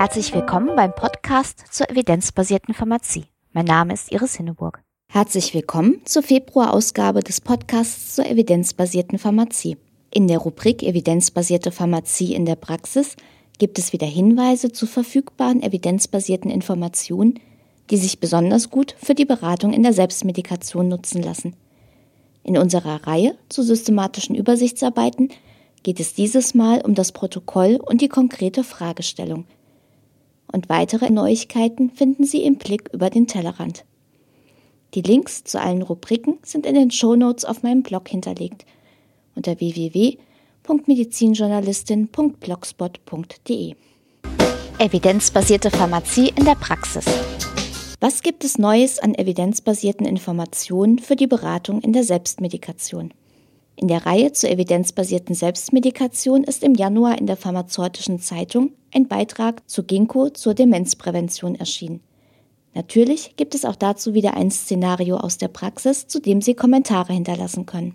Herzlich willkommen beim Podcast zur evidenzbasierten Pharmazie. Mein Name ist Iris Hinneburg. Herzlich willkommen zur Februarausgabe des Podcasts zur evidenzbasierten Pharmazie. In der Rubrik Evidenzbasierte Pharmazie in der Praxis gibt es wieder Hinweise zu verfügbaren evidenzbasierten Informationen, die sich besonders gut für die Beratung in der Selbstmedikation nutzen lassen. In unserer Reihe zu systematischen Übersichtsarbeiten geht es dieses Mal um das Protokoll und die konkrete Fragestellung – und weitere Neuigkeiten finden Sie im Blick über den Tellerrand. Die Links zu allen Rubriken sind in den Shownotes auf meinem Blog hinterlegt unter www.medizinjournalistin.blogspot.de. Evidenzbasierte Pharmazie in der Praxis. Was gibt es Neues an evidenzbasierten Informationen für die Beratung in der Selbstmedikation? In der Reihe zur evidenzbasierten Selbstmedikation ist im Januar in der Pharmazeutischen Zeitung ein Beitrag zu Ginkgo zur Demenzprävention erschienen. Natürlich gibt es auch dazu wieder ein Szenario aus der Praxis, zu dem Sie Kommentare hinterlassen können.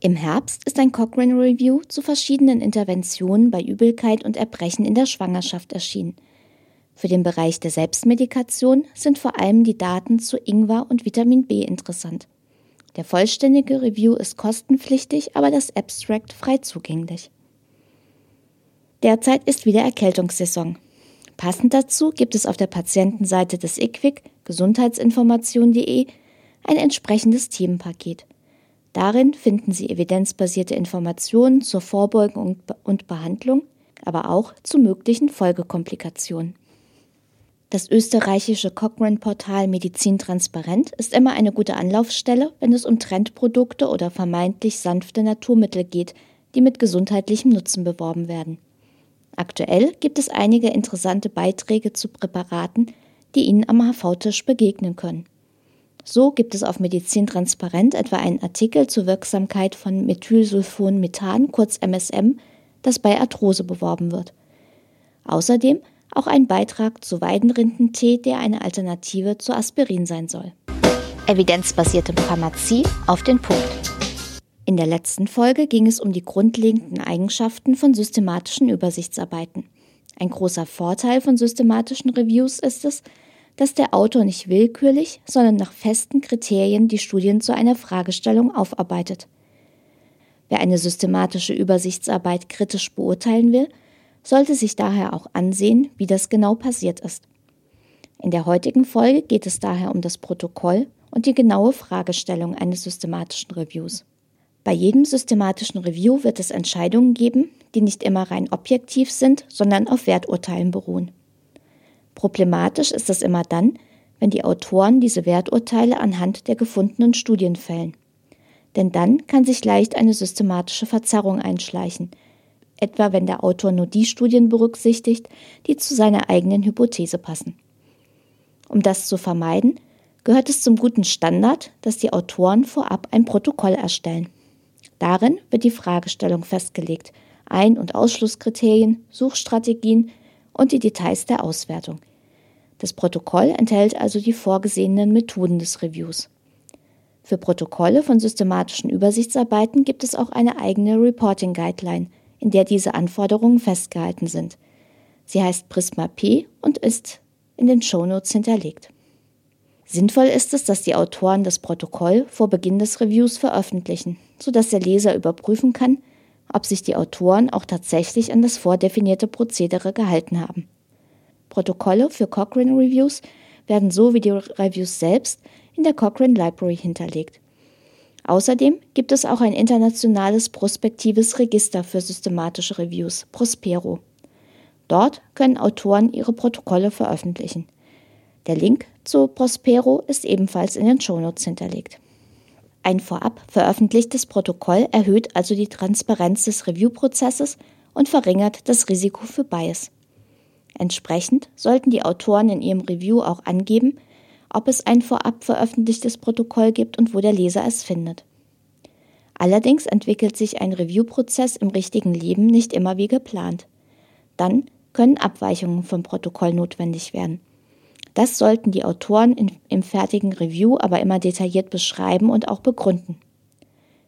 Im Herbst ist ein Cochrane Review zu verschiedenen Interventionen bei Übelkeit und Erbrechen in der Schwangerschaft erschienen. Für den Bereich der Selbstmedikation sind vor allem die Daten zu Ingwer und Vitamin B interessant. Der vollständige Review ist kostenpflichtig, aber das Abstract frei zugänglich. Derzeit ist wieder Erkältungssaison. Passend dazu gibt es auf der Patientenseite des IQWIC gesundheitsinformation.de ein entsprechendes Themenpaket. Darin finden Sie evidenzbasierte Informationen zur Vorbeugung und Behandlung, aber auch zu möglichen Folgekomplikationen. Das österreichische Cochrane-Portal Medizin Transparent ist immer eine gute Anlaufstelle, wenn es um Trendprodukte oder vermeintlich sanfte Naturmittel geht, die mit gesundheitlichem Nutzen beworben werden. Aktuell gibt es einige interessante Beiträge zu Präparaten, die Ihnen am HV-Tisch begegnen können. So gibt es auf Medizin Transparent etwa einen Artikel zur Wirksamkeit von Methylsulfonmethan, kurz MSM, das bei Arthrose beworben wird. Außerdem auch ein Beitrag zu Weidenrindentee, der eine Alternative zu Aspirin sein soll. Evidenzbasierte Pharmazie auf den Punkt. In der letzten Folge ging es um die grundlegenden Eigenschaften von systematischen Übersichtsarbeiten. Ein großer Vorteil von systematischen Reviews ist es, dass der Autor nicht willkürlich, sondern nach festen Kriterien die Studien zu einer Fragestellung aufarbeitet. Wer eine systematische Übersichtsarbeit kritisch beurteilen will, sollte sich daher auch ansehen, wie das genau passiert ist. In der heutigen Folge geht es daher um das Protokoll und die genaue Fragestellung eines systematischen Reviews. Bei jedem systematischen Review wird es Entscheidungen geben, die nicht immer rein objektiv sind, sondern auf Werturteilen beruhen. Problematisch ist es immer dann, wenn die Autoren diese Werturteile anhand der gefundenen Studien fällen. Denn dann kann sich leicht eine systematische Verzerrung einschleichen, etwa wenn der Autor nur die Studien berücksichtigt, die zu seiner eigenen Hypothese passen. Um das zu vermeiden, gehört es zum guten Standard, dass die Autoren vorab ein Protokoll erstellen. Darin wird die Fragestellung festgelegt, Ein- und Ausschlusskriterien, Suchstrategien und die Details der Auswertung. Das Protokoll enthält also die vorgesehenen Methoden des Reviews. Für Protokolle von systematischen Übersichtsarbeiten gibt es auch eine eigene Reporting Guideline – in der diese Anforderungen festgehalten sind. Sie heißt Prisma P und ist in den Shownotes hinterlegt. Sinnvoll ist es, dass die Autoren das Protokoll vor Beginn des Reviews veröffentlichen, sodass der Leser überprüfen kann, ob sich die Autoren auch tatsächlich an das vordefinierte Prozedere gehalten haben. Protokolle für Cochrane Reviews werden so wie die Reviews selbst in der Cochrane Library hinterlegt. Außerdem gibt es auch ein internationales prospektives Register für systematische Reviews, Prospero. Dort können Autoren ihre Protokolle veröffentlichen. Der Link zu Prospero ist ebenfalls in den Shownotes hinterlegt. Ein vorab veröffentlichtes Protokoll erhöht also die Transparenz des Reviewprozesses und verringert das Risiko für Bias. Entsprechend sollten die Autoren in ihrem Review auch angeben, ob es ein vorab veröffentlichtes Protokoll gibt und wo der Leser es findet. Allerdings entwickelt sich ein Review-Prozess im richtigen Leben nicht immer wie geplant. Dann können Abweichungen vom Protokoll notwendig werden. Das sollten die Autoren in, im fertigen Review aber immer detailliert beschreiben und auch begründen.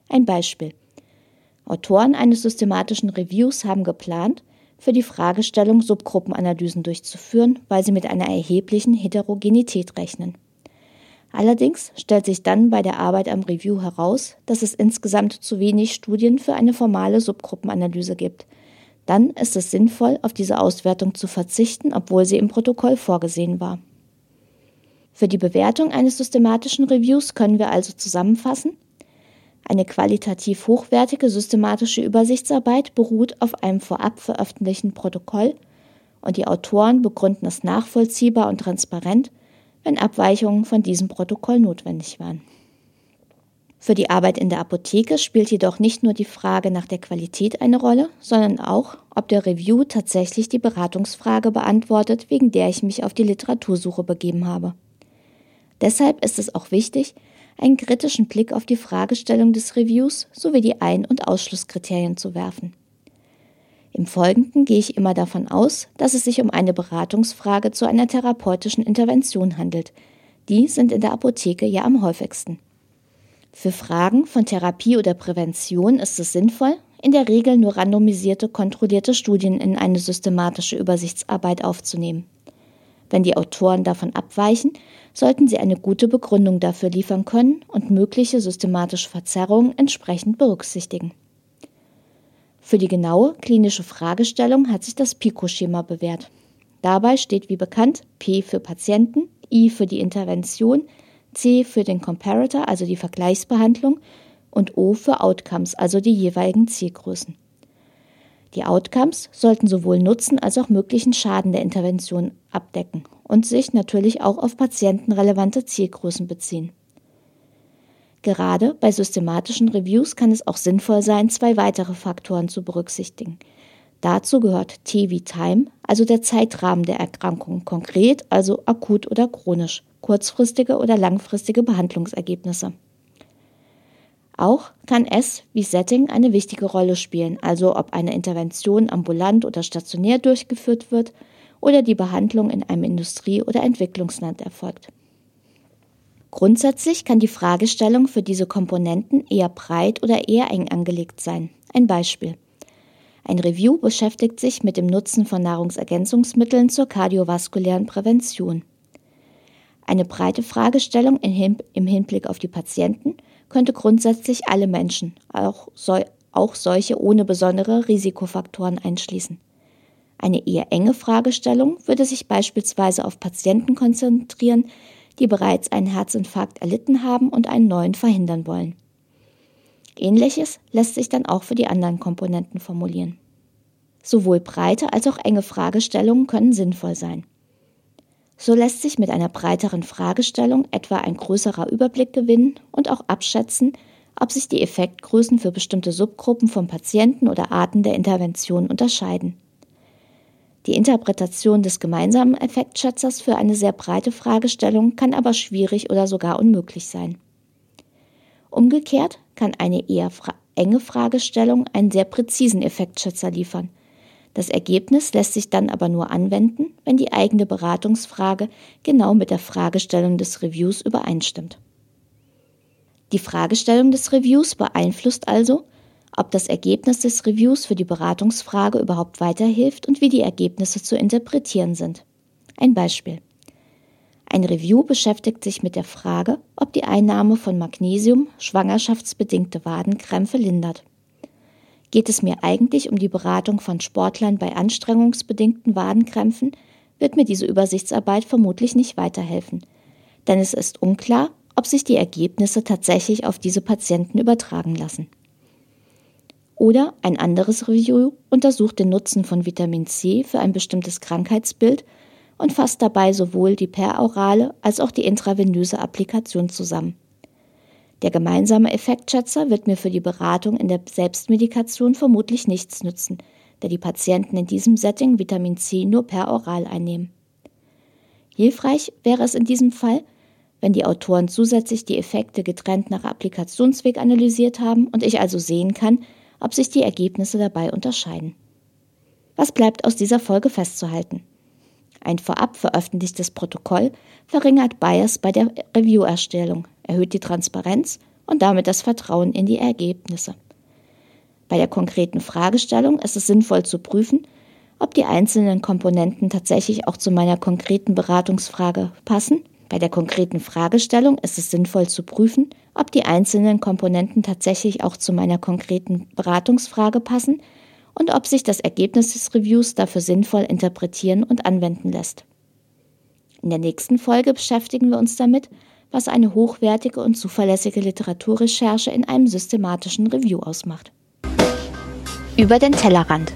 Ein Beispiel. Autoren eines systematischen Reviews haben geplant, für die Fragestellung, Subgruppenanalysen durchzuführen, weil sie mit einer erheblichen Heterogenität rechnen. Allerdings stellt sich dann bei der Arbeit am Review heraus, dass es insgesamt zu wenig Studien für eine formale Subgruppenanalyse gibt. Dann ist es sinnvoll, auf diese Auswertung zu verzichten, obwohl sie im Protokoll vorgesehen war. Für die Bewertung eines systematischen Reviews können wir also zusammenfassen, eine qualitativ hochwertige systematische Übersichtsarbeit beruht auf einem vorab veröffentlichten Protokoll und die Autoren begründen es nachvollziehbar und transparent, wenn Abweichungen von diesem Protokoll notwendig waren. Für die Arbeit in der Apotheke spielt jedoch nicht nur die Frage nach der Qualität eine Rolle, sondern auch, ob der Review tatsächlich die Beratungsfrage beantwortet, wegen der ich mich auf die Literatursuche begeben habe. Deshalb ist es auch wichtig, einen kritischen Blick auf die Fragestellung des Reviews sowie die Ein- und Ausschlusskriterien zu werfen. Im Folgenden gehe ich immer davon aus, dass es sich um eine Beratungsfrage zu einer therapeutischen Intervention handelt. Die sind in der Apotheke ja am häufigsten. Für Fragen von Therapie oder Prävention ist es sinnvoll, in der Regel nur randomisierte, kontrollierte Studien in eine systematische Übersichtsarbeit aufzunehmen. Wenn die Autoren davon abweichen, sollten sie eine gute Begründung dafür liefern können und mögliche systematische Verzerrungen entsprechend berücksichtigen. Für die genaue klinische Fragestellung hat sich das PICO-Schema bewährt. Dabei steht wie bekannt P für Patienten, I für die Intervention, C für den Comparator, also die Vergleichsbehandlung, und O für Outcomes, also die jeweiligen Zielgrößen. Die Outcomes sollten sowohl Nutzen als auch möglichen Schaden der Intervention abdecken und sich natürlich auch auf patientenrelevante Zielgrößen beziehen. Gerade bei systematischen Reviews kann es auch sinnvoll sein, zwei weitere Faktoren zu berücksichtigen. Dazu gehört T wie Time, also der Zeitrahmen der Erkrankung, konkret, also akut oder chronisch, kurzfristige oder langfristige Behandlungsergebnisse. Auch kann S wie Setting eine wichtige Rolle spielen, also ob eine Intervention ambulant oder stationär durchgeführt wird oder die Behandlung in einem Industrie- oder Entwicklungsland erfolgt. Grundsätzlich kann die Fragestellung für diese Komponenten eher breit oder eher eng angelegt sein. Ein Beispiel. Ein Review beschäftigt sich mit dem Nutzen von Nahrungsergänzungsmitteln zur kardiovaskulären Prävention. Eine breite Fragestellung im Hinblick auf die Patienten könnte grundsätzlich alle Menschen, auch, so, auch solche ohne besondere Risikofaktoren einschließen. Eine eher enge Fragestellung würde sich beispielsweise auf Patienten konzentrieren, die bereits einen Herzinfarkt erlitten haben und einen neuen verhindern wollen. Ähnliches lässt sich dann auch für die anderen Komponenten formulieren. Sowohl breite als auch enge Fragestellungen können sinnvoll sein. So lässt sich mit einer breiteren Fragestellung etwa ein größerer Überblick gewinnen und auch abschätzen, ob sich die Effektgrößen für bestimmte Subgruppen von Patienten oder Arten der Intervention unterscheiden. Die Interpretation des gemeinsamen Effektschätzers für eine sehr breite Fragestellung kann aber schwierig oder sogar unmöglich sein. Umgekehrt kann eine eher fra enge Fragestellung einen sehr präzisen Effektschätzer liefern, das Ergebnis lässt sich dann aber nur anwenden, wenn die eigene Beratungsfrage genau mit der Fragestellung des Reviews übereinstimmt. Die Fragestellung des Reviews beeinflusst also, ob das Ergebnis des Reviews für die Beratungsfrage überhaupt weiterhilft und wie die Ergebnisse zu interpretieren sind. Ein Beispiel. Ein Review beschäftigt sich mit der Frage, ob die Einnahme von Magnesium schwangerschaftsbedingte Wadenkrämpfe lindert geht es mir eigentlich um die Beratung von Sportlern bei anstrengungsbedingten Wadenkrämpfen, wird mir diese Übersichtsarbeit vermutlich nicht weiterhelfen. Denn es ist unklar, ob sich die Ergebnisse tatsächlich auf diese Patienten übertragen lassen. Oder ein anderes Review untersucht den Nutzen von Vitamin C für ein bestimmtes Krankheitsbild und fasst dabei sowohl die perorale als auch die intravenöse Applikation zusammen. Der gemeinsame Effektschätzer wird mir für die Beratung in der Selbstmedikation vermutlich nichts nützen, da die Patienten in diesem Setting Vitamin C nur per Oral einnehmen. Hilfreich wäre es in diesem Fall, wenn die Autoren zusätzlich die Effekte getrennt nach Applikationsweg analysiert haben und ich also sehen kann, ob sich die Ergebnisse dabei unterscheiden. Was bleibt aus dieser Folge festzuhalten? Ein vorab veröffentlichtes Protokoll verringert Bias bei der Review-Erstellung, erhöht die Transparenz und damit das Vertrauen in die Ergebnisse. Bei der konkreten Fragestellung ist es sinnvoll zu prüfen, ob die einzelnen Komponenten tatsächlich auch zu meiner konkreten Beratungsfrage passen. Bei der konkreten Fragestellung ist es sinnvoll zu prüfen, ob die einzelnen Komponenten tatsächlich auch zu meiner konkreten Beratungsfrage passen und ob sich das Ergebnis des Reviews dafür sinnvoll interpretieren und anwenden lässt. In der nächsten Folge beschäftigen wir uns damit, was eine hochwertige und zuverlässige Literaturrecherche in einem systematischen Review ausmacht. Über den Tellerrand.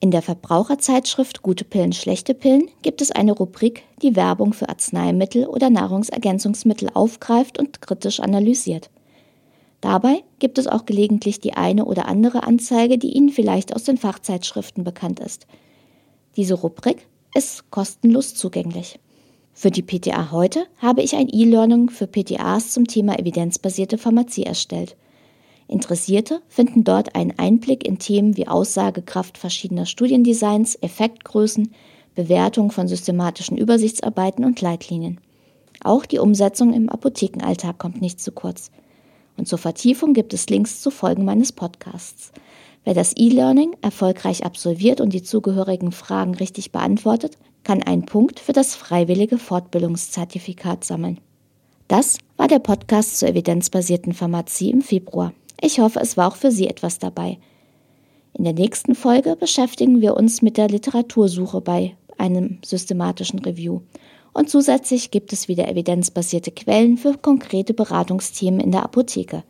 In der Verbraucherzeitschrift Gute Pillen, schlechte Pillen gibt es eine Rubrik, die Werbung für Arzneimittel oder Nahrungsergänzungsmittel aufgreift und kritisch analysiert. Dabei gibt es auch gelegentlich die eine oder andere Anzeige, die Ihnen vielleicht aus den Fachzeitschriften bekannt ist. Diese Rubrik ist kostenlos zugänglich. Für die PTA heute habe ich ein E-Learning für PTAs zum Thema evidenzbasierte Pharmazie erstellt. Interessierte finden dort einen Einblick in Themen wie Aussagekraft verschiedener Studiendesigns, Effektgrößen, Bewertung von systematischen Übersichtsarbeiten und Leitlinien. Auch die Umsetzung im Apothekenalltag kommt nicht zu kurz. Und zur Vertiefung gibt es Links zu Folgen meines Podcasts. Wer das E-Learning erfolgreich absolviert und die zugehörigen Fragen richtig beantwortet, kann einen Punkt für das freiwillige Fortbildungszertifikat sammeln. Das war der Podcast zur evidenzbasierten Pharmazie im Februar. Ich hoffe, es war auch für Sie etwas dabei. In der nächsten Folge beschäftigen wir uns mit der Literatursuche bei einem systematischen Review. Und zusätzlich gibt es wieder evidenzbasierte Quellen für konkrete Beratungsthemen in der Apotheke.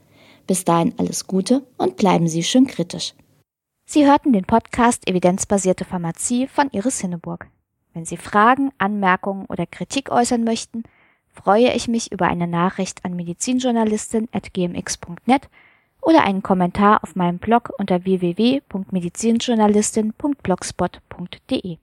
Bis dahin alles Gute und bleiben Sie schön kritisch. Sie hörten den Podcast Evidenzbasierte Pharmazie von Iris Hinneburg. Wenn Sie Fragen, Anmerkungen oder Kritik äußern möchten, freue ich mich über eine Nachricht an medizinjournalistin.gmx.net oder einen Kommentar auf meinem Blog unter www.medizinjournalistin.blogspot.de.